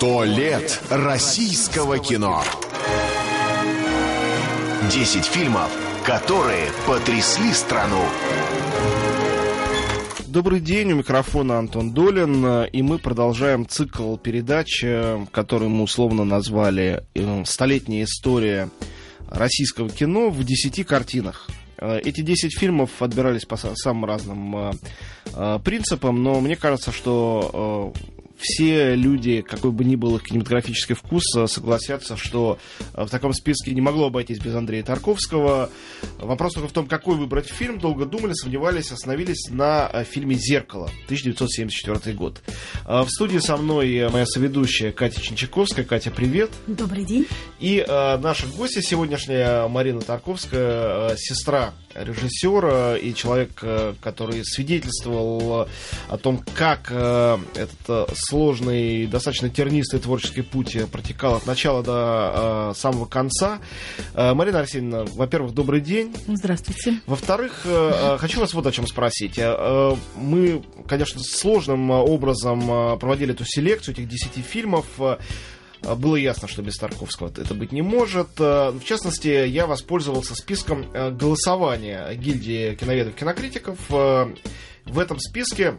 Сто лет российского кино. Десять фильмов, которые потрясли страну. Добрый день, у микрофона Антон Долин, и мы продолжаем цикл передач, э, который мы условно назвали э, «Столетняя история российского кино в десяти картинах». Э, эти 10 фильмов отбирались по самым разным принципам, но мне кажется, что все люди, какой бы ни был их кинематографический вкус, э, согласятся, что э, в таком списке не могло обойтись без Андрея Тарковского. Вопрос только в том, какой выбрать фильм. Долго думали, сомневались, остановились на э, фильме «Зеркало», 1974 год. В студии со мной моя соведущая Катя Чинчаковская. Катя, привет. Добрый день. И наша гостья сегодняшняя Марина Тарковская, сестра режиссера и человек, который свидетельствовал о том, как этот сложный, достаточно тернистый творческий путь протекал от начала до э, самого конца. Э, Марина Арсеньевна, во-первых, добрый день. Здравствуйте. Во-вторых, э, хочу вас вот о чем спросить. Э, мы, конечно, сложным образом проводили эту селекцию этих 10 фильмов было ясно, что без Тарковского это быть не может. В частности, я воспользовался списком голосования гильдии киноведов кинокритиков. В этом списке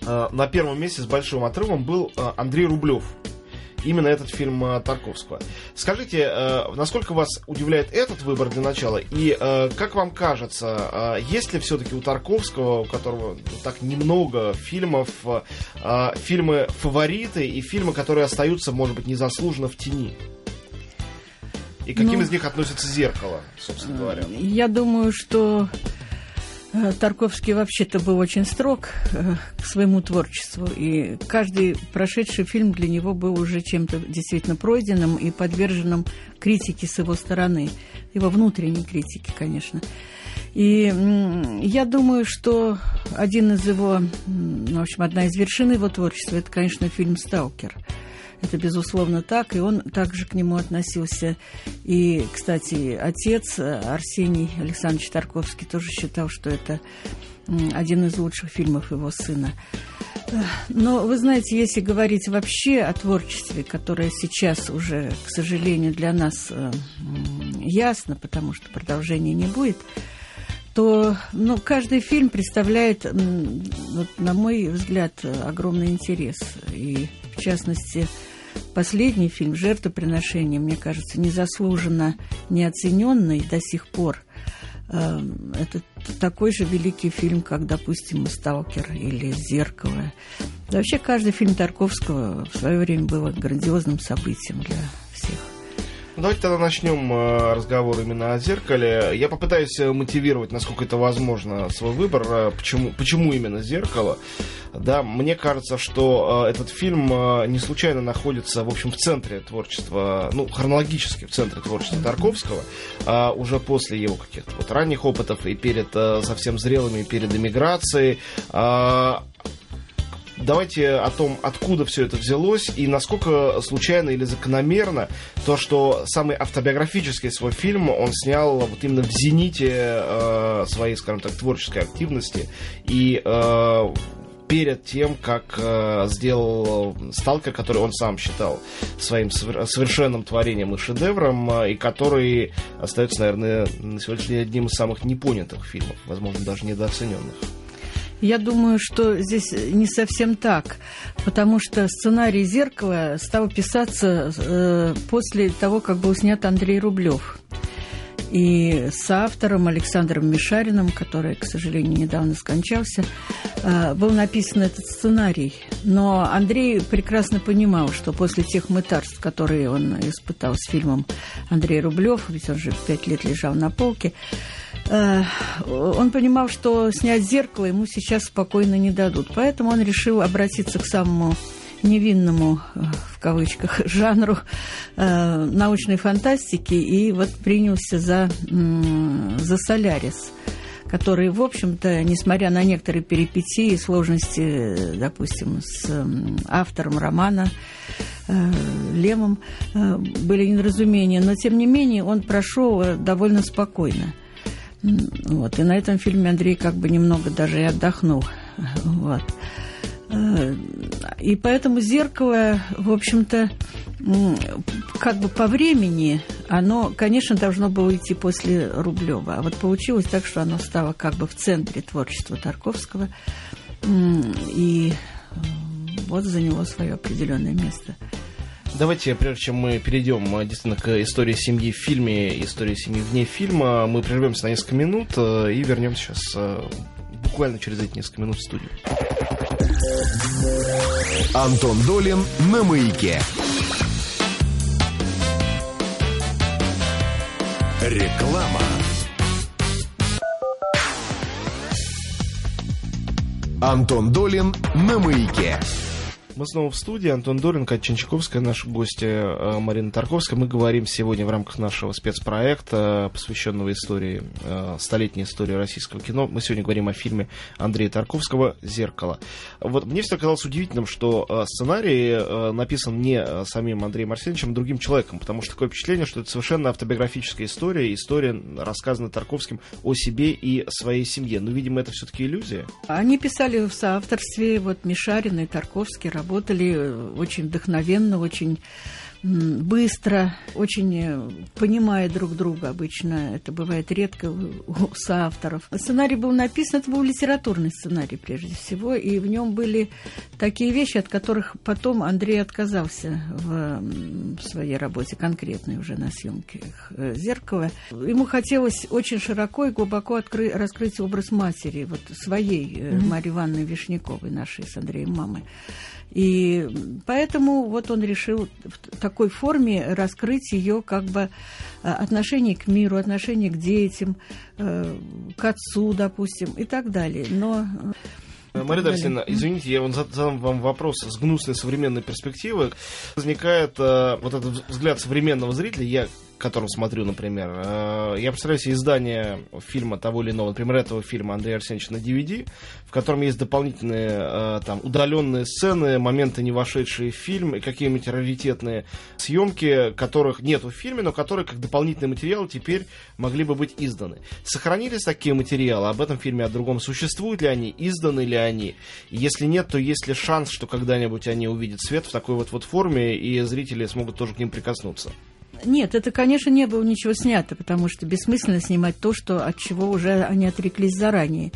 на первом месте с большим отрывом был Андрей Рублев. Именно этот фильм э, Тарковского. Скажите, насколько вас удивляет этот выбор для начала? И как вам кажется, есть ли все-таки у Тарковского, у которого так немного фильмов, фильмы фавориты и фильмы, которые остаются, может быть, незаслуженно в тени? И каким ну, из них относится зеркало, собственно говоря? Я думаю, что Э, Тарковский вообще-то был очень строг э, к своему творчеству, и каждый прошедший фильм для него был уже чем-то действительно пройденным и подверженным критике с его стороны, его внутренней критике, конечно. И я думаю, что один из его, в общем, одна из вершин его творчества, это, конечно, фильм «Сталкер». Это, безусловно, так, и он также к нему относился. И, кстати, отец Арсений Александрович Тарковский тоже считал, что это один из лучших фильмов его сына. Но вы знаете, если говорить вообще о творчестве, которое сейчас уже, к сожалению, для нас э, ясно, потому что продолжения не будет, то ну, каждый фильм представляет, вот, на мой взгляд, огромный интерес. И, в частности, Последний фильм «Жертвоприношение», мне кажется, незаслуженно неоцененный до сих пор. Эм, это такой же великий фильм, как, допустим, «Сталкер» или «Зеркало». вообще, каждый фильм Тарковского в свое время был грандиозным событием для всех. Давайте тогда начнем э, разговор именно о зеркале. Я попытаюсь э, мотивировать, насколько это возможно, свой выбор. Э, почему, почему именно зеркало? Да, мне кажется, что этот фильм не случайно находится, в общем, в центре творчества, ну, хронологически в центре творчества Тарковского, а уже после его каких-то вот ранних опытов и перед совсем зрелыми, перед эмиграцией. Давайте о том, откуда все это взялось и насколько случайно или закономерно то, что самый автобиографический свой фильм он снял вот именно в зените э, своей, скажем так, творческой активности и э, перед тем, как э, сделал Сталкер, который он сам считал своим совершенным творением и шедевром, э, и который остается, наверное, на сегодняшний день одним из самых непонятых фильмов, возможно, даже недооцененных. Я думаю, что здесь не совсем так, потому что сценарий «Зеркало» стал писаться э, после того, как был снят Андрей Рублев. И с автором Александром Мишариным, который, к сожалению, недавно скончался, э, был написан этот сценарий. Но Андрей прекрасно понимал, что после тех мытарств, которые он испытал с фильмом Андрей Рублев, ведь он же пять лет лежал на полке, он понимал, что снять зеркало ему сейчас спокойно не дадут. Поэтому он решил обратиться к самому невинному, э, в кавычках, жанру э, научной фантастики и вот принялся за, за «Солярис», который, в общем-то, несмотря на некоторые перипетии и сложности, допустим, с автором романа э, Лемом, э, были недоразумения, но, тем не менее, он прошел довольно спокойно. Вот. И на этом фильме Андрей как бы немного даже и отдохнул. Вот. Э, и поэтому зеркало, в общем-то, как бы по времени, оно, конечно, должно было идти после Рублева. А вот получилось так, что оно стало как бы в центре творчества Тарковского. И э, вот заняло свое определенное место. Давайте, прежде чем мы перейдем э, действительно к истории семьи в фильме, истории семьи вне фильма, мы прервемся на несколько минут э, и вернемся сейчас буквально через эти несколько минут в студию. Антон Долин на маяке. Реклама. Антон Долин на маяке. Мы снова в студии. Антон Дорин, Катя Ченчаковская, наши гости э, Марина Тарковская. Мы говорим сегодня в рамках нашего спецпроекта, посвященного истории, э, столетней истории российского кино. Мы сегодня говорим о фильме Андрея Тарковского «Зеркало». Вот мне всегда казалось удивительным, что э, сценарий написан не самим Андреем Арсеньевичем, а другим человеком, потому что такое впечатление, что это совершенно автобиографическая история, история, рассказанная Тарковским о себе и своей семье. Но, видимо, это все-таки иллюзия. Они писали в соавторстве, вот Мишарин и Тарковский работали э, очень вдохновенно, очень быстро, очень э, понимая друг друга обычно. Это бывает редко у соавторов. Сценарий был написан, это был литературный сценарий прежде всего, и в нем были такие вещи, от которых потом Андрей отказался в своей работе, конкретной уже на съемке э, «Зеркала». Ему хотелось очень широко и глубоко открыть, раскрыть образ матери, вот своей mm-hmm. Марьи Ивановны Вишняковой, нашей с Андреем мамы. И поэтому вот он решил в такой форме раскрыть ее как бы э, отношение к миру, отношение к детям, э, к отцу, допустим, и так далее. Но э, Мария Дарсина, извините, я задам вам вопрос с гнусной современной перспективы. Возникает э, вот этот взгляд современного зрителя, я котором смотрю, например, э, я представляю себе издание фильма того или иного, например, этого фильма Андрея Арсеньевича на DVD, в котором есть дополнительные э, там удаленные сцены, моменты, не вошедшие в фильм, и какие-нибудь раритетные съемки, которых нет в фильме, но которые как дополнительный материал теперь могли бы быть изданы. Сохранились такие материалы об этом фильме, о другом? Существуют ли они? Изданы ли они? Если нет, то есть ли шанс, что когда-нибудь они увидят свет в такой вот, вот форме, и зрители смогут тоже к ним прикоснуться? Нет, это, конечно, не было ничего снято, потому что бессмысленно снимать то, что, от чего уже они отреклись заранее.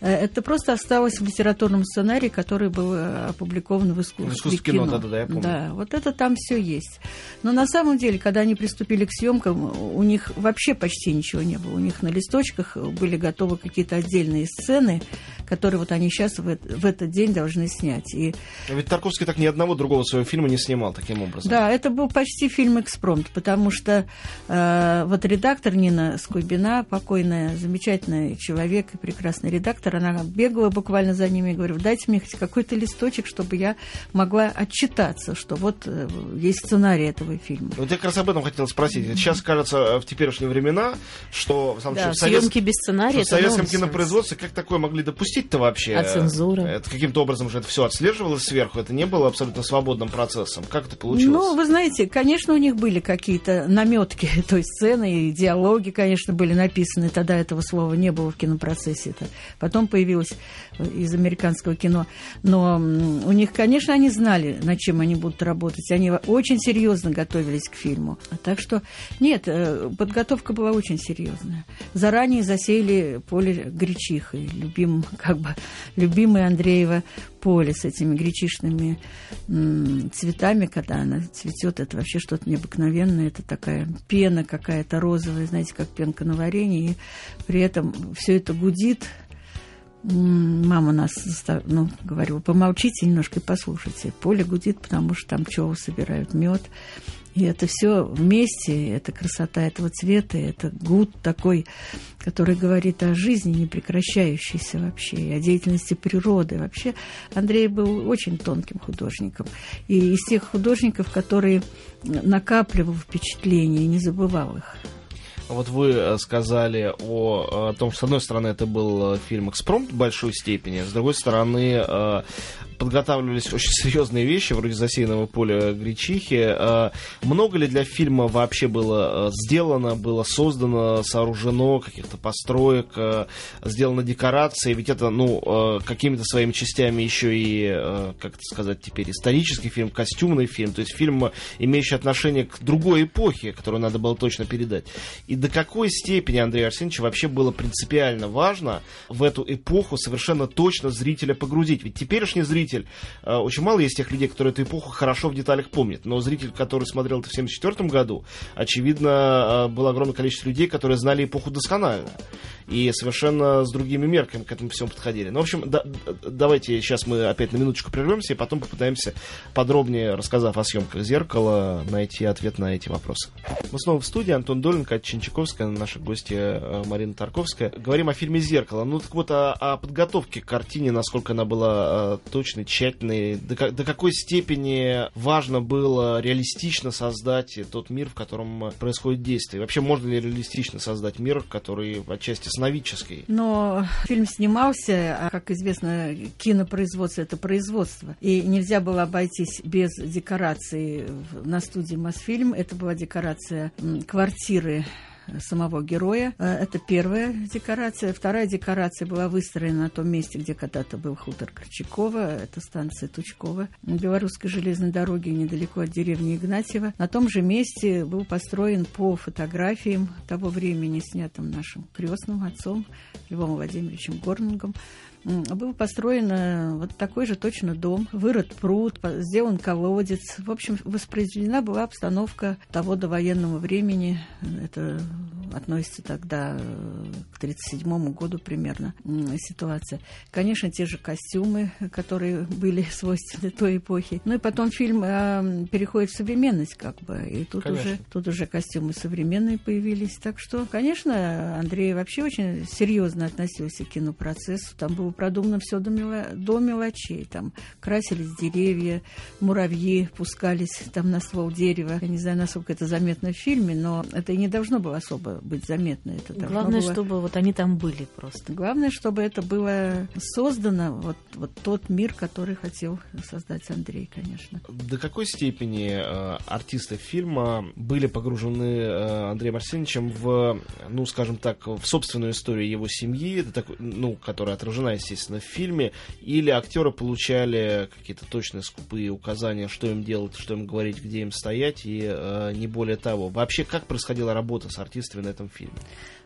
Э, это просто осталось в литературном сценарии, который был э, опубликован в искусстве, в искусстве кино. кино. Да, да, да, я помню. Да, вот это там все есть. Но на самом деле, когда они приступили к съемкам, у них вообще почти ничего не было. У них на листочках были готовы какие-то отдельные сцены, которые вот они сейчас в, в этот день должны снять. И... Ведь Тарковский так ни одного другого своего фильма не снимал таким образом. Да, это был почти фильм экспромт, потому что э, вот редактор Нина Скойбина, покойная, замечательный человек и прекрасный редактор, она бегала буквально за ними и говорила, дайте мне хоть какой-то листочек, чтобы я могла отчитаться, что вот э, есть сценарий этого фильма. Вот я как раз об этом хотел спросить. Сейчас кажется в теперешние времена, что, в, да, в, совет... без сценария в советском кинопроизводстве как такое могли допустить запустить-то вообще? А цензура? Это каким-то образом же это все отслеживалось сверху, это не было абсолютно свободным процессом. Как это получилось? Ну, вы знаете, конечно, у них были какие-то наметки той сцены, и диалоги, конечно, были написаны. Тогда этого слова не было в кинопроцессе. Это потом появилось из американского кино. Но у них, конечно, они знали, над чем они будут работать. Они очень серьезно готовились к фильму. Так что, нет, э, подготовка была очень серьезная. Заранее засеяли поле гречихой, любимым, как бы, любимое Андреева поле с этими гречишными цветами, когда она цветет, это вообще что-то необыкновенное, это такая пена какая-то розовая, знаете, как пенка на варенье, и при этом все это гудит, Мама нас, ну, говорила, помолчите немножко и послушайте. Поле гудит, потому что там пчелы собирают мед. И это все вместе, это красота этого цвета, это гуд такой, который говорит о жизни, не прекращающейся вообще, и о деятельности природы. Вообще Андрей был очень тонким художником. И из тех художников, которые накапливал впечатления и не забывал их. Вот вы э, сказали о, о том, что, с одной стороны, это был э, фильм «Экспромт» в большой степени, с другой стороны, э, подготавливались очень серьезные вещи, вроде засеянного поля гречихи. Много ли для фильма вообще было сделано, было создано, сооружено каких-то построек, сделано декорации? Ведь это, ну, какими-то своими частями еще и, как это сказать теперь, исторический фильм, костюмный фильм, то есть фильм, имеющий отношение к другой эпохе, которую надо было точно передать. И до какой степени Андрею Арсеньевичу вообще было принципиально важно в эту эпоху совершенно точно зрителя погрузить? Ведь теперешний зритель, э, очень мало есть тех людей, которые эту эпоху хорошо в деталях помнят, но зритель, который смотрел это в 1974 году, очевидно, э, было огромное количество людей, которые знали эпоху досконально и совершенно с другими мерками к этому всему подходили. Ну, в общем, да, давайте сейчас мы опять на минуточку прервемся и потом попытаемся подробнее, рассказав о съемках «Зеркала», найти ответ на эти вопросы. Мы снова в студии. Антон Доленко, Чинчаковская, наша гостья э, Марина Тарковская. Говорим о фильме «Зеркало». Ну, так вот, о, о подготовке к картине, насколько она была э, точной, тщательной, до, до какой степени важно было реалистично создать тот мир, в котором происходит действие. Вообще, можно ли реалистично создать мир, который отчасти сновидческий? Но фильм снимался, а, как известно, кинопроизводство — это производство. И нельзя было обойтись без декорации на студии «Мосфильм». Это была декорация квартиры самого героя. Э, это первая декорация. Вторая декорация была выстроена на том месте, где когда-то был хутор Корчакова. Это станция Тучкова. На Белорусской железной дороге недалеко от деревни Игнатьева. На том же месте был построен по фотографиям того времени, снятым нашим крестным отцом Львом Владимировичем Горнингом был построен э, вот такой же точно дом, вырод пруд, сделан колодец. В общем, воспроизведена была обстановка того довоенного времени. Это относится тогда э, к 1937 году примерно ситуация. Конечно, те же костюмы, которые были свойственны той эпохи. Ну и потом фильм э, переходит в современность как бы. И тут уже, тут уже костюмы современные появились. Так что, конечно, Андрей вообще очень серьезно относился к кинопроцессу. Там было продумано все до, мело... до мелочей. Там красились деревья, муравьи пускались там на ствол дерева. Я не знаю, насколько это заметно в фильме, но это и не должно было особо быть заметно. Это Главное, было... чтобы вот они там были просто. Главное, чтобы это было создано, вот, вот тот мир, который хотел создать Андрей, конечно. До какой степени э, артисты фильма были погружены э, Андреем Арсеньевичем в, ну, скажем так, в собственную историю его семьи, это так, ну, которая отражена, естественно, в фильме, или актеры получали какие-то точные скупые указания, что им делать, что им говорить, где им стоять, и э, не более того. Вообще, как происходила работа с артистами на этом фильме?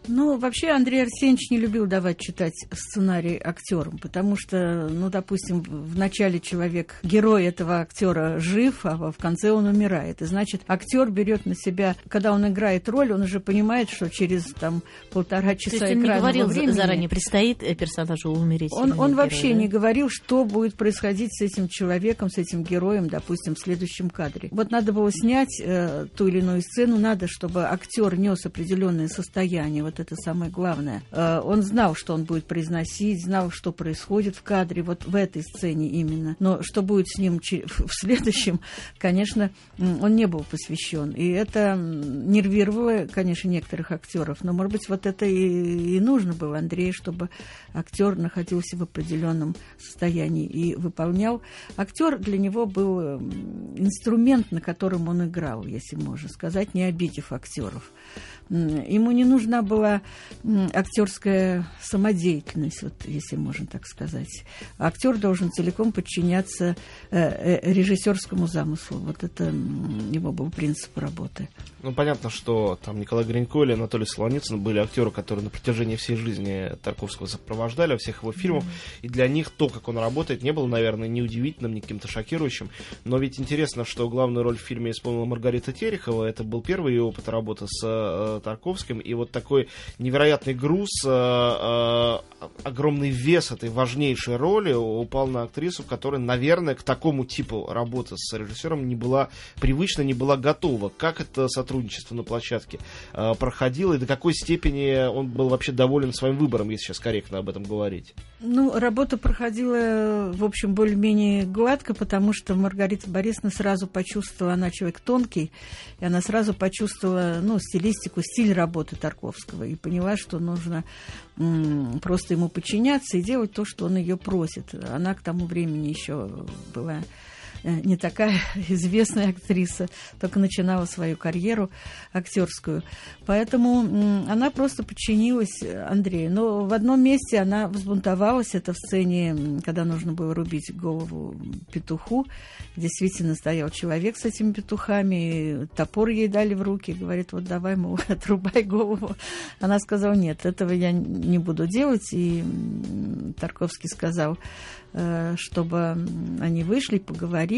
Ну, вообще Андрей Арсеньевич не любил давать читать сценарий актерам, потому что, ну, допустим, в начале человек, герой этого актера жив, а в конце он умирает. И значит, актер берет на себя, когда он играет роль, он уже понимает, что через там полтора часа То есть он не говорил времени, заранее, предстоит э, персонажу умереть. Он, он герой, вообще да? не говорил, что будет происходить с этим человеком, с этим героем, допустим, в следующем кадре. Вот надо было снять э, ту или иную сцену, надо, чтобы актер нес определенное состояние. Вот это самое главное. Э, он знал, что он будет произносить, знал, что происходит в кадре, вот в этой сцене именно. Но что будет с ним в следующем, конечно, он не был посвящен. И это нервировало, конечно, некоторых актеров. Но, может быть, вот это и, и нужно было Андрею, чтобы актер находился в определенном состоянии и выполнял. Актер для него был инструмент, на котором он играл, если можно сказать, не обидев актеров. Ему не нужна была актерская самодеятельность, вот, если можно так сказать. Актер должен целиком подчиняться э, э, режиссерскому замыслу. Вот это его был принцип работы. Ну, понятно, что там Николай Гринько или Анатолий Солоницын были актеры, которые на протяжении всей жизни Тарковского сопровождали во всех его фильмах, mm-hmm. и для них то, как он работает, не было, наверное, ни удивительным, ни каким-то шокирующим. Но ведь интересно, что главную роль в фильме исполнила Маргарита Терехова. Это был первый ее опыт работы с э, Тарковским, и вот такой невероятный груз, э, э, огромный вес этой важнейшей роли упал на актрису, которая, наверное, к такому типу работы с режиссером не была привычна, не была готова. Как это сотрудничество на площадке э, проходило, и до какой степени он был вообще доволен своим выбором, если сейчас корректно об этом говорить? Ну, работа проходила, в общем, более-менее гладко, потому что Маргарита Борисовна сразу почувствовала, она человек тонкий, и она сразу почувствовала, ну, стилистику, стиль работы Тарковского и поняла, что нужно м, просто ему подчиняться и делать то, что он ее просит. Она к тому времени еще была не такая известная актриса, только начинала свою карьеру актерскую. Поэтому она просто подчинилась Андрею. Но в одном месте она взбунтовалась, это в сцене, когда нужно было рубить голову петуху. Действительно стоял человек с этими петухами, топор ей дали в руки, говорит, вот давай, мол, отрубай голову. Она сказала, нет, этого я не буду делать. И Тарковский сказал, Э, чтобы они вышли, поговорили.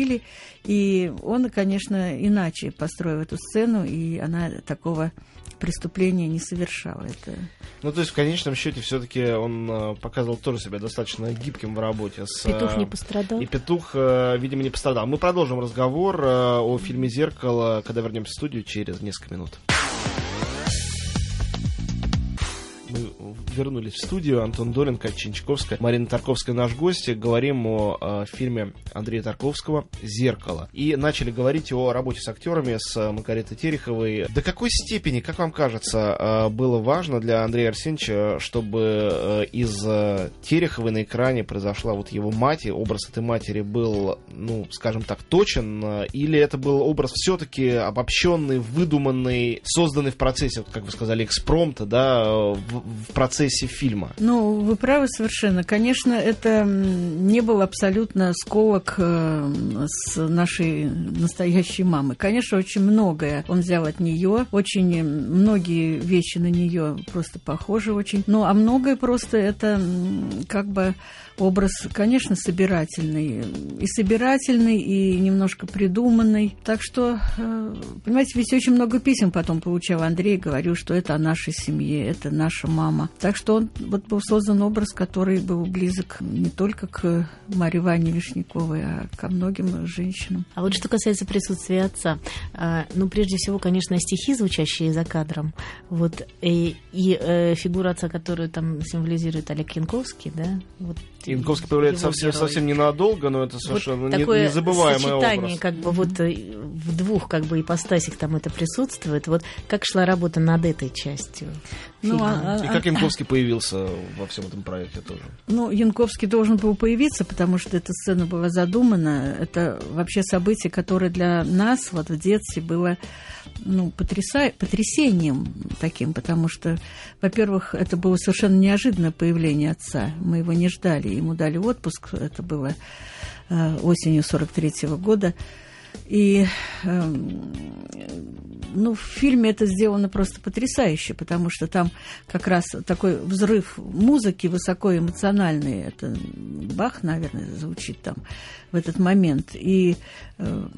И он, конечно, иначе построил эту сцену, и она такого преступления не совершала. Это... Ну, то есть, в конечном счете, все-таки он э, показывал тоже себя достаточно гибким в работе. С, петух не пострадал. И петух, видимо, не пострадал. Мы продолжим разговор э, о фильме «Зеркало», когда вернемся в студию через несколько минут. Вернулись в студию. Антон Долин, Катя Чинчаковская, Марина Тарковская наш гость. Говорим о, о фильме Андрея Тарковского «Зеркало». И начали говорить о работе с актерами, с э, Макаритой Тереховой. До какой степени, как вам кажется, э, было важно для Андрея Арсеньевича, чтобы э, из Тереховой на экране произошла вот его мать, и образ этой матери был, ну, скажем так, точен, или это был образ все-таки обобщенный, выдуманный, созданный в процессе, вот, как вы сказали, экспромта, да, в, в процессе фильма. Ну, вы правы совершенно. Конечно, это не был абсолютно сколок э, с нашей настоящей мамы. Конечно, очень многое он взял от нее, очень многие вещи на нее просто похожи очень. Ну, а многое просто это как бы образ, конечно, собирательный. И собирательный, и немножко придуманный. Так что, э, понимаете, ведь очень много писем потом получал Андрей, говорил, что это о нашей семье, это наша мама. Так что он, вот был создан образ, который был близок не только к Марье Ване Вишняковой, а ко многим женщинам. А вот что касается присутствия отца, а, ну, прежде всего, конечно, стихи, звучащие за кадром, вот, и, и э, фигура отца, которую там символизирует Олег Янковский, да, вот Янковский появляется совсем, совсем ненадолго, но это совершенно вот такое не, незабываемый сочетание, образ. как бы вот э, в двух как бы ипостасях там это присутствует. Вот как шла работа над этой частью? Ну, а, И как Янковский появился во всем этом проекте тоже? Ну, Янковский должен был появиться, потому что эта сцена была задумана. Это вообще событие, которое для нас вот в детстве было ну, потряса... потрясением таким, потому что, во-первых, это было совершенно неожиданное появление отца. Мы его не ждали. Ему дали отпуск, это было э, осенью 43 -го года. И э, ну, в фильме это сделано просто потрясающе, потому что там как раз такой взрыв музыки высокоэмоциональный. Это Бах, наверное, звучит там в этот момент. И э,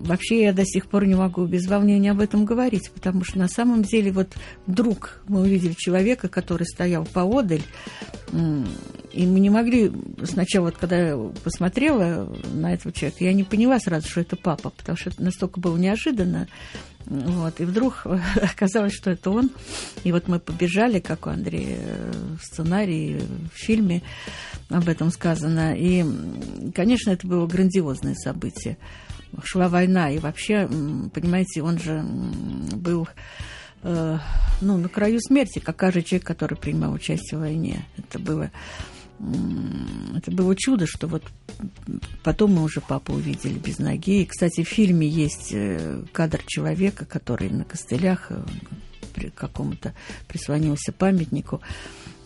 вообще я до сих пор не могу без волнения об этом говорить, потому что на самом деле вот вдруг мы увидели человека, который стоял поодаль, и мы не могли сначала, вот когда я посмотрела на этого человека, я не поняла сразу, что это папа, потому что это настолько было неожиданно. Вот, и вдруг оказалось, что это он. И вот мы побежали, как у Андрея в сценарии, в фильме об этом сказано. И, конечно, это было грандиозное событие. Шла война, и вообще, понимаете, он же был э, ну, на краю смерти, как каждый человек, который принимал участие в войне. Это было это было чудо, что вот потом мы уже папу увидели без ноги. И, кстати, в фильме есть э, кадр человека, который на костылях э, какому-то прислонился памятнику.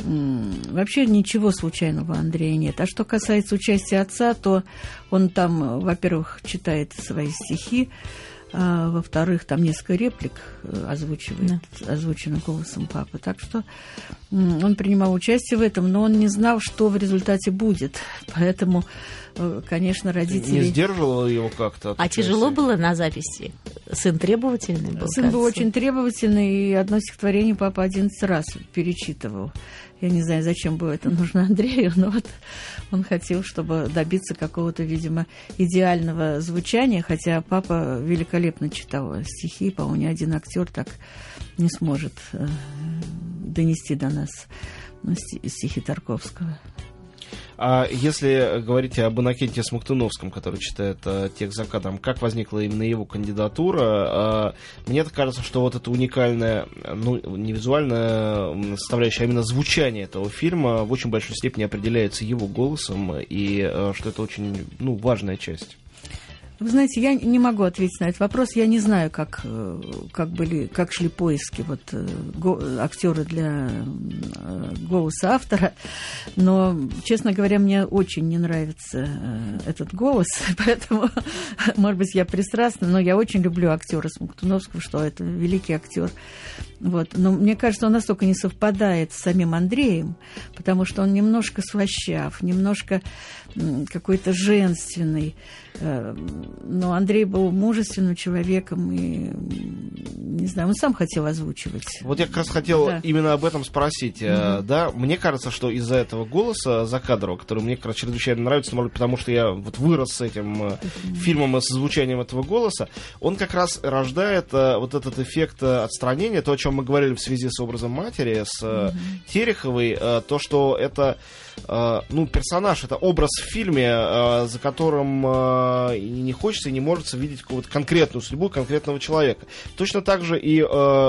Вообще ничего случайного Андрея нет. А что касается участия отца, то он там, во-первых, читает свои стихи, а, во-вторых, там несколько реплик э, озвучивает, да. озвучено голосом папы. Так что он принимал участие в этом, но он не знал, что в результате будет. Поэтому, э, конечно, родители... Не сдерживало его как-то? А тяжело было на записи? Сын требовательный был? Сын был очень требовательный, и одно стихотворение папа 11 раз перечитывал. Я не знаю, зачем было это нужно Андрею, но вот он хотел, чтобы добиться какого-то, видимо, идеального звучания, хотя папа великолепно читал стихи, по-моему, ни один актер так не сможет э, донести до нас ну, стихи Тарковского. А если говорить об Иннокенте Смоктуновском, который читает а, текст за кадром, как возникла именно его кандидатура? А, мне кажется, что вот это уникальная, ну, не визуальная составляющая, а именно звучание этого фильма в очень большой степени определяется его голосом, и а, что это очень, ну, важная часть. Вы знаете, я не могу ответить на этот вопрос. Я не знаю, как, э, как, были, как шли поиски вот, э, го, актера для э, голоса автора. Но, честно говоря, мне очень не нравится этот голос, поэтому, может быть, я пристрастна, но я очень люблю актера Смоктуновского, что это великий актер. Вот. Но мне кажется, он настолько не совпадает с самим Андреем, потому что он немножко слащав, немножко какой-то женственный. Э, но Андрей был мужественным человеком и, не знаю, он сам хотел озвучивать. Вот я как раз хотел да. именно об этом спросить. Mm-hmm. Да, мне кажется, что из-за этого голоса Закадрового, который мне как раз чрезвычайно нравится, может потому что я вот вырос с этим mm-hmm. фильмом и с звучанием этого голоса, он как раз рождает вот этот эффект отстранения, то, о чем мы говорили в связи с образом матери, с mm-hmm. Тереховой, то, что это ну, персонаж, это образ в фильме, за которым и не хочется и не может видеть какую-то конкретную судьбу конкретного человека. Точно так же и э,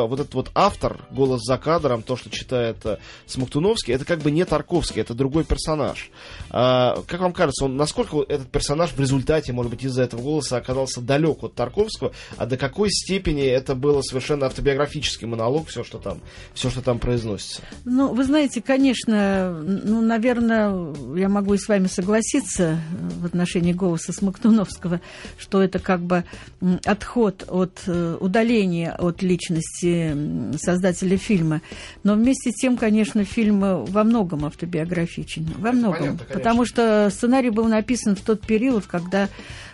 вот этот вот автор, голос за кадром, то, что читает э, Смоктуновский, это как бы не Тарковский, это другой персонаж. Э, как вам кажется, он, насколько этот персонаж в результате, может быть, из-за этого голоса оказался далек от Тарковского, а до какой степени это было совершенно автобиографический монолог, все, что там, все, что там произносится? Ну, вы знаете, конечно, ну, наверное, я могу и с вами согласиться в отношении голоса Смоктуновского, что это как бы отход от э, удаления от личности создателя фильма. Но вместе с тем, конечно, фильм во многом автобиографичен. Во многом. Понятно, потому что сценарий был написан в тот период, когда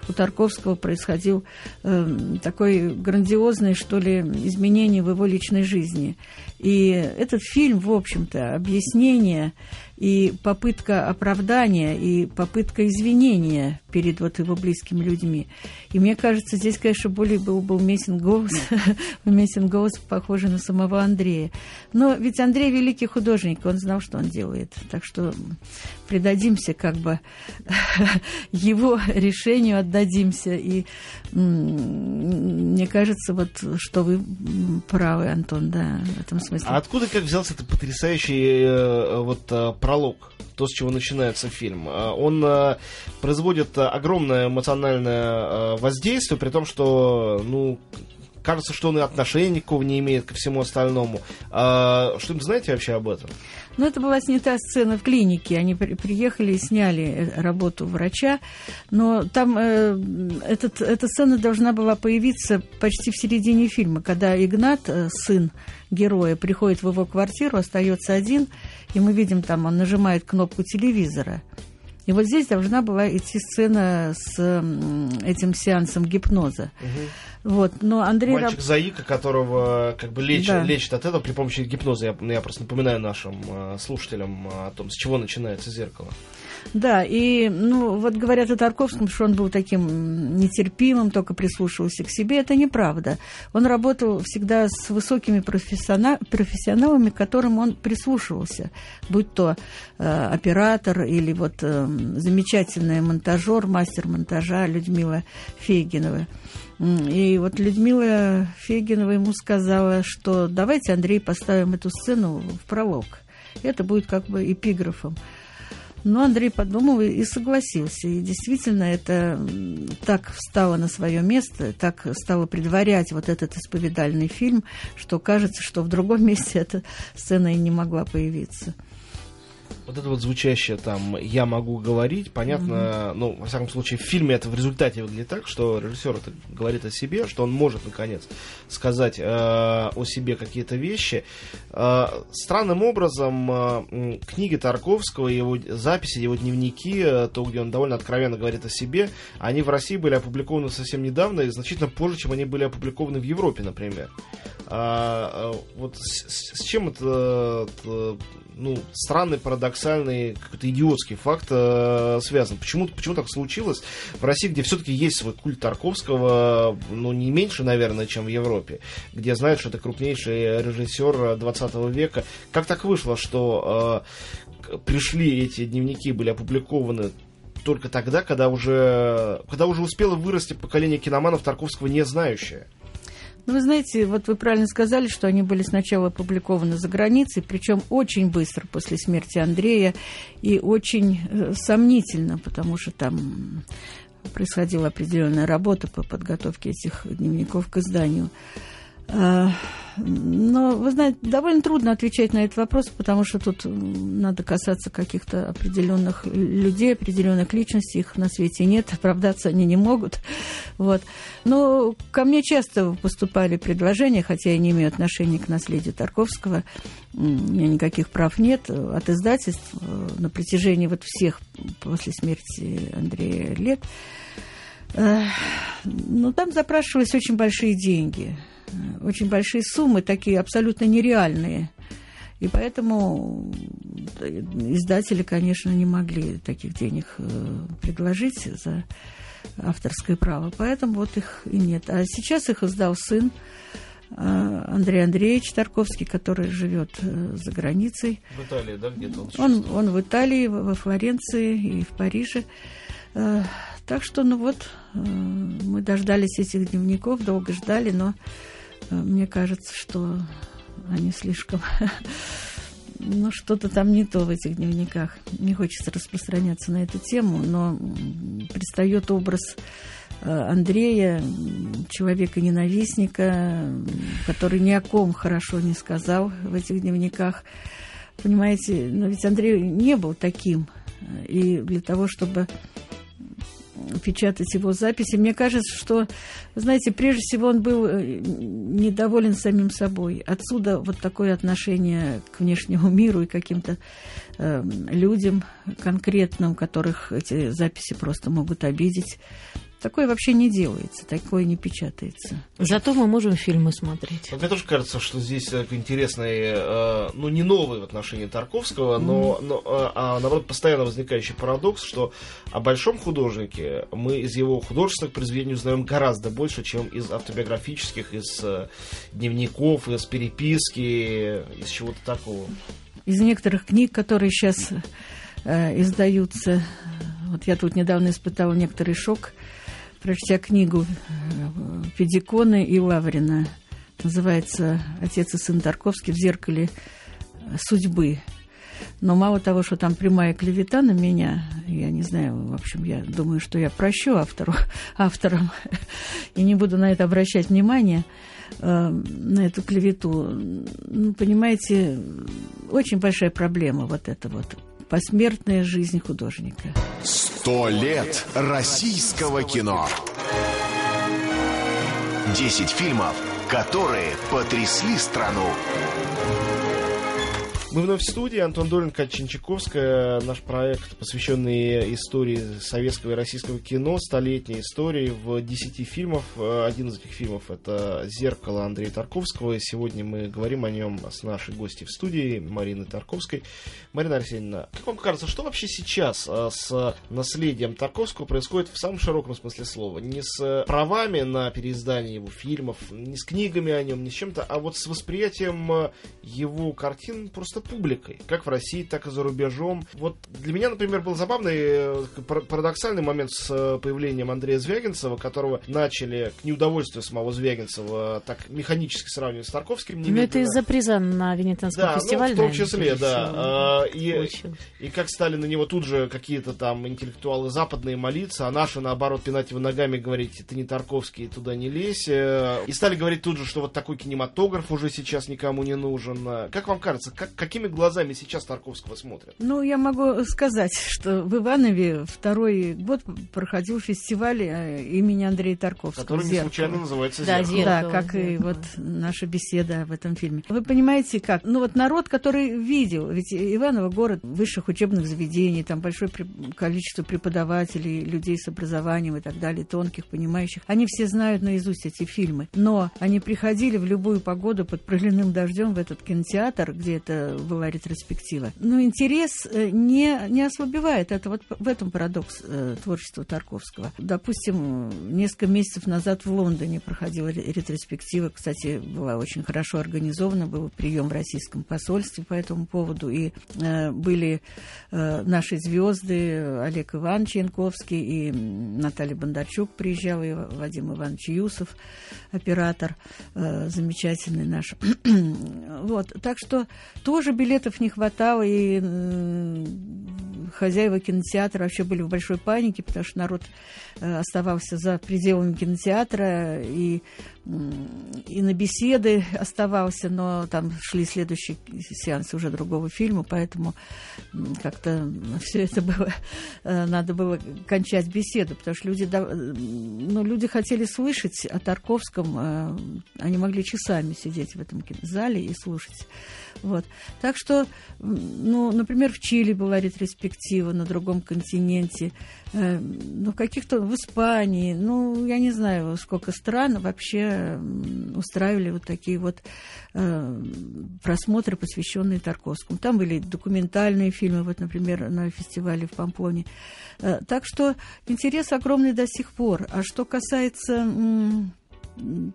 у Тарковского происходил э, такой грандиозный, что ли, изменение в его личной жизни. И этот фильм, в общем-то, объяснение и попытка оправдания, и попытка извинения перед вот его близкими людьми. И мне кажется, здесь, конечно, более был бы уместен голос, уместен голос, похожий на самого Андрея. Но ведь Андрей великий художник, он знал, что он делает. Так что предадимся как бы его решению, отдадимся. И мне кажется, вот, что вы правы, Антон, да, в этом смысле. А откуда как взялся этот потрясающий э, вот э, пролог? то, с чего начинается фильм. Э, он производит огромное эмоциональное воздействие, при том, что, ну, кажется, что он и отношения никакого не имеет ко всему остальному. А, что-нибудь знаете вообще об этом? Ну, это была снята сцена в клинике. Они при приехали и сняли э, работу врача. Но там э, этот, эта сцена должна была появиться почти в середине фильма, когда Игнат, э, сын героя, приходит в его квартиру, остается один, и мы видим там, он нажимает кнопку телевизора. И вот здесь должна была идти сцена с этим сеансом гипноза. Угу. Вот, но Андрей Мальчик Заика, которого как бы лечит, да. лечит от этого при помощи гипноза. Я, я просто напоминаю нашим э, слушателям о том, с чего начинается зеркало. Да, и, ну, вот говорят о Тарковском, что он был таким нетерпимым, только прислушивался к себе. Это неправда. Он работал всегда с высокими профессионалами, к которым он прислушивался. Будь то э, оператор или вот э, замечательный монтажер, мастер монтажа Людмила Фейгинова. И вот Людмила Фегинова ему сказала, что давайте, Андрей, поставим эту сцену в пролог. Это будет как бы эпиграфом. Но Андрей подумал и согласился. И действительно это так встало на свое место, так стало предварять вот этот исповедальный фильм, что кажется, что в другом месте эта сцена и не могла появиться вот это вот звучащее там «я могу говорить», понятно, mm-hmm. ну, во всяком случае, в фильме это в результате выглядит так, что режиссер это говорит о себе, что он может, наконец, сказать э, о себе какие-то вещи. Э, странным образом э, книги Тарковского, его записи, его дневники, э, то, где он довольно откровенно говорит о себе, они в России были опубликованы совсем недавно и значительно позже, чем они были опубликованы в Европе, например. А, вот с, с чем это, это ну, странный, парадоксальный, какой-то идиотский факт э, связан. Почему, почему так случилось в России, где все-таки есть свой культ Тарковского, ну, не меньше, наверное, чем в Европе, где знают, что это крупнейший режиссер 20 века. Как так вышло, что э, пришли эти дневники, были опубликованы только тогда, когда уже, когда уже успело вырасти поколение киноманов Тарковского не знающее. Ну, вы знаете, вот вы правильно сказали, что они были сначала опубликованы за границей, причем очень быстро после смерти Андрея и очень э, сомнительно, потому что там происходила определенная работа по подготовке этих дневников к изданию. Но, вы знаете, довольно трудно отвечать на этот вопрос, потому что тут надо касаться каких-то определенных людей, определенных личностей, их на свете нет, оправдаться они не могут. Вот. Но ко мне часто поступали предложения, хотя я не имею отношения к наследию Тарковского, у меня никаких прав нет, от издательств э, на протяжении вот всех после смерти Андрея лет. Но ну, там запрашивались очень большие деньги – очень большие суммы, такие абсолютно нереальные. И поэтому издатели, конечно, не могли таких денег э, предложить за авторское право. Поэтому вот их и нет. А сейчас их издал сын э, Андрей Андреевич Тарковский, который живет э, за границей. В Италии, да, где-то он Он, он в Италии, во Флоренции и в Париже. Так что, ну вот, мы дождались этих дневников, долго ждали, но мне кажется, что они слишком... Ну, что-то там не то в этих дневниках. Не хочется распространяться на эту тему, но предстает образ э, Андрея, человека-ненавистника, который ни о ком хорошо не сказал в этих дневниках. Понимаете, но ведь Андрей не был таким. И для того, чтобы печатать его записи. Мне кажется, что, знаете, прежде всего он был э, недоволен самим собой. Отсюда вот такое отношение к внешнему миру и каким-то э, людям конкретным, которых эти записи просто могут обидеть. Такое вообще не делается, такое не печатается. Зато мы можем фильмы смотреть. Мне тоже кажется, что здесь такой интересный, э, ну, не новый в отношении Тарковского, но, но э, а, наоборот, постоянно возникающий парадокс, что о большом художнике мы из его художественных произведений узнаем гораздо больше, чем из автобиографических, из э, дневников, из переписки, из чего-то такого. Из некоторых книг, которые сейчас э, издаются, вот я тут недавно испытала некоторый шок, прочтя книгу Федикона и Лаврина. Называется «Отец и сын Тарковский в зеркале судьбы». Но мало того, что там прямая клевета на меня, я не знаю, в общем, я думаю, что я прощу автору, авторам и не буду на это обращать внимание, э, на эту клевету. Ну, понимаете, очень большая проблема вот эта вот посмертная жизнь художника. Сто лет российского кино. Десять фильмов, которые потрясли страну. Мы вновь в студии. Антон Долин, Катя Чинчаковская. Наш проект, посвященный истории советского и российского кино, столетней истории в 10 фильмах. Один из этих фильмов это «Зеркало» Андрея Тарковского. И сегодня мы говорим о нем с нашей гостью в студии Мариной Тарковской. Марина Арсеньевна, как вам кажется, что вообще сейчас а, с наследием Тарковского происходит в самом широком смысле слова? Не с правами на переиздание его фильмов, не с книгами о нем, не с чем-то, а вот с восприятием его картин просто просто публикой, как в России, так и за рубежом. Вот для меня, например, был забавный, э, парадоксальный момент с э, появлением Андрея Звягинцева, которого начали к неудовольствию самого Звягинцева так механически сравнивать с Тарковским. Ну, это из-за приза на Венецианском да, фестивале. Ну, в том числе, да. А, и, и как стали на него тут же какие-то там интеллектуалы западные молиться, а наши, наоборот, пинать его ногами, говорить, ты не Тарковский, туда не лезь. Э, и стали говорить тут же, что вот такой кинематограф уже сейчас никому не нужен. Как вам кажется, как, какими глазами сейчас Тарковского смотрят? Ну, я могу сказать, что в Иванове второй год проходил фестиваль э, имениАндрея Тарковского. Который не случайно называется да, «Зеркало». Да, как и вот наша беседа в этом фильме. Вы понимаете, как? Ну, вот народ, который видел, ведь Иваново город высших учебных заведений, там большое количество преподавателей, людей с образованием и так далее, тонких, понимающих. Они все знают наизусть эти фильмы. Но они приходили в любую погоду под проливным дождем в этот кинотеатр, где это была ретроспектива. Но интерес не, не ослабевает. Это вот в этом парадокс творчества Тарковского. Допустим, несколько месяцев назад в Лондоне проходила ретроспектива. Кстати, была очень хорошо организована. Был прием в российском посольстве по этому поводу. И были наши звезды Олег Иванович Янковский и Наталья Бондарчук приезжала, и Вадим Иванович Юсов, оператор э, замечательный наш. вот, так что тоже билетов не хватало, и хозяева кинотеатра вообще были в большой панике, потому что народ оставался за пределами кинотеатра, и и на беседы оставался, но там шли следующие сеансы уже другого фильма, поэтому как-то все это было, э, надо было кончать беседу, потому что люди, ну, люди хотели слышать о Тарковском, э, они могли часами сидеть в этом зале и слушать. Вот. Так что, ну, например, в Чили была ретроспектива на другом континенте, э, ну, каких-то в Испании, ну, я не знаю, сколько стран вообще устраивали вот такие вот э, просмотры, посвященные Тарковскому. Там были документальные фильмы, вот, например, на фестивале в Памплоне. Э, так что интерес огромный до сих пор. А что касается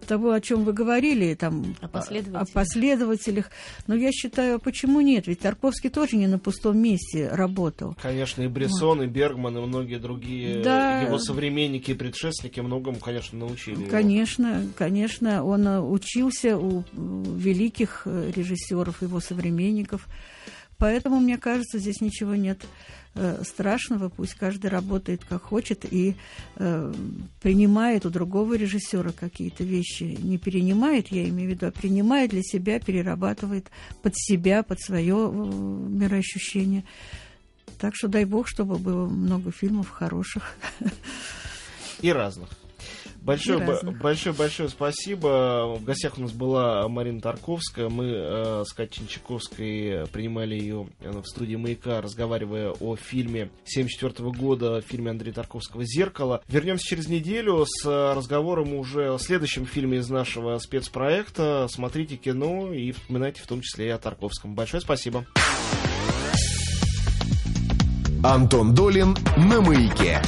того, о чем вы говорили, там, о последователях. о последователях. Но я считаю, почему нет? Ведь Тарковский тоже не на пустом месте работал. Конечно, и Брессон, вот. и Бергман, и многие другие да. его современники и предшественники многому, конечно, научили. Конечно, его. конечно, он учился у великих э, режиссеров, его современников. Поэтому, мне кажется, здесь ничего нет э, страшного. Пусть каждый работает как хочет и э, принимает у другого режиссера какие-то вещи. Не перенимает, я имею в виду, а принимает для себя, перерабатывает под себя, под свое э, мироощущение. Так что дай бог, чтобы было много фильмов хороших. И разных. Большое, большое, большое спасибо. В гостях у нас была Марина Тарковская. Мы э, с Катей Чинчаковской принимали ее э, в студии «Маяка», разговаривая о фильме 74 года, фильме Андрея Тарковского «Зеркало». Вернемся через неделю с разговором уже о следующем фильме из нашего спецпроекта. Смотрите кино и вспоминайте в том числе и о Тарковском. Большое спасибо. Антон Долин на «Маяке».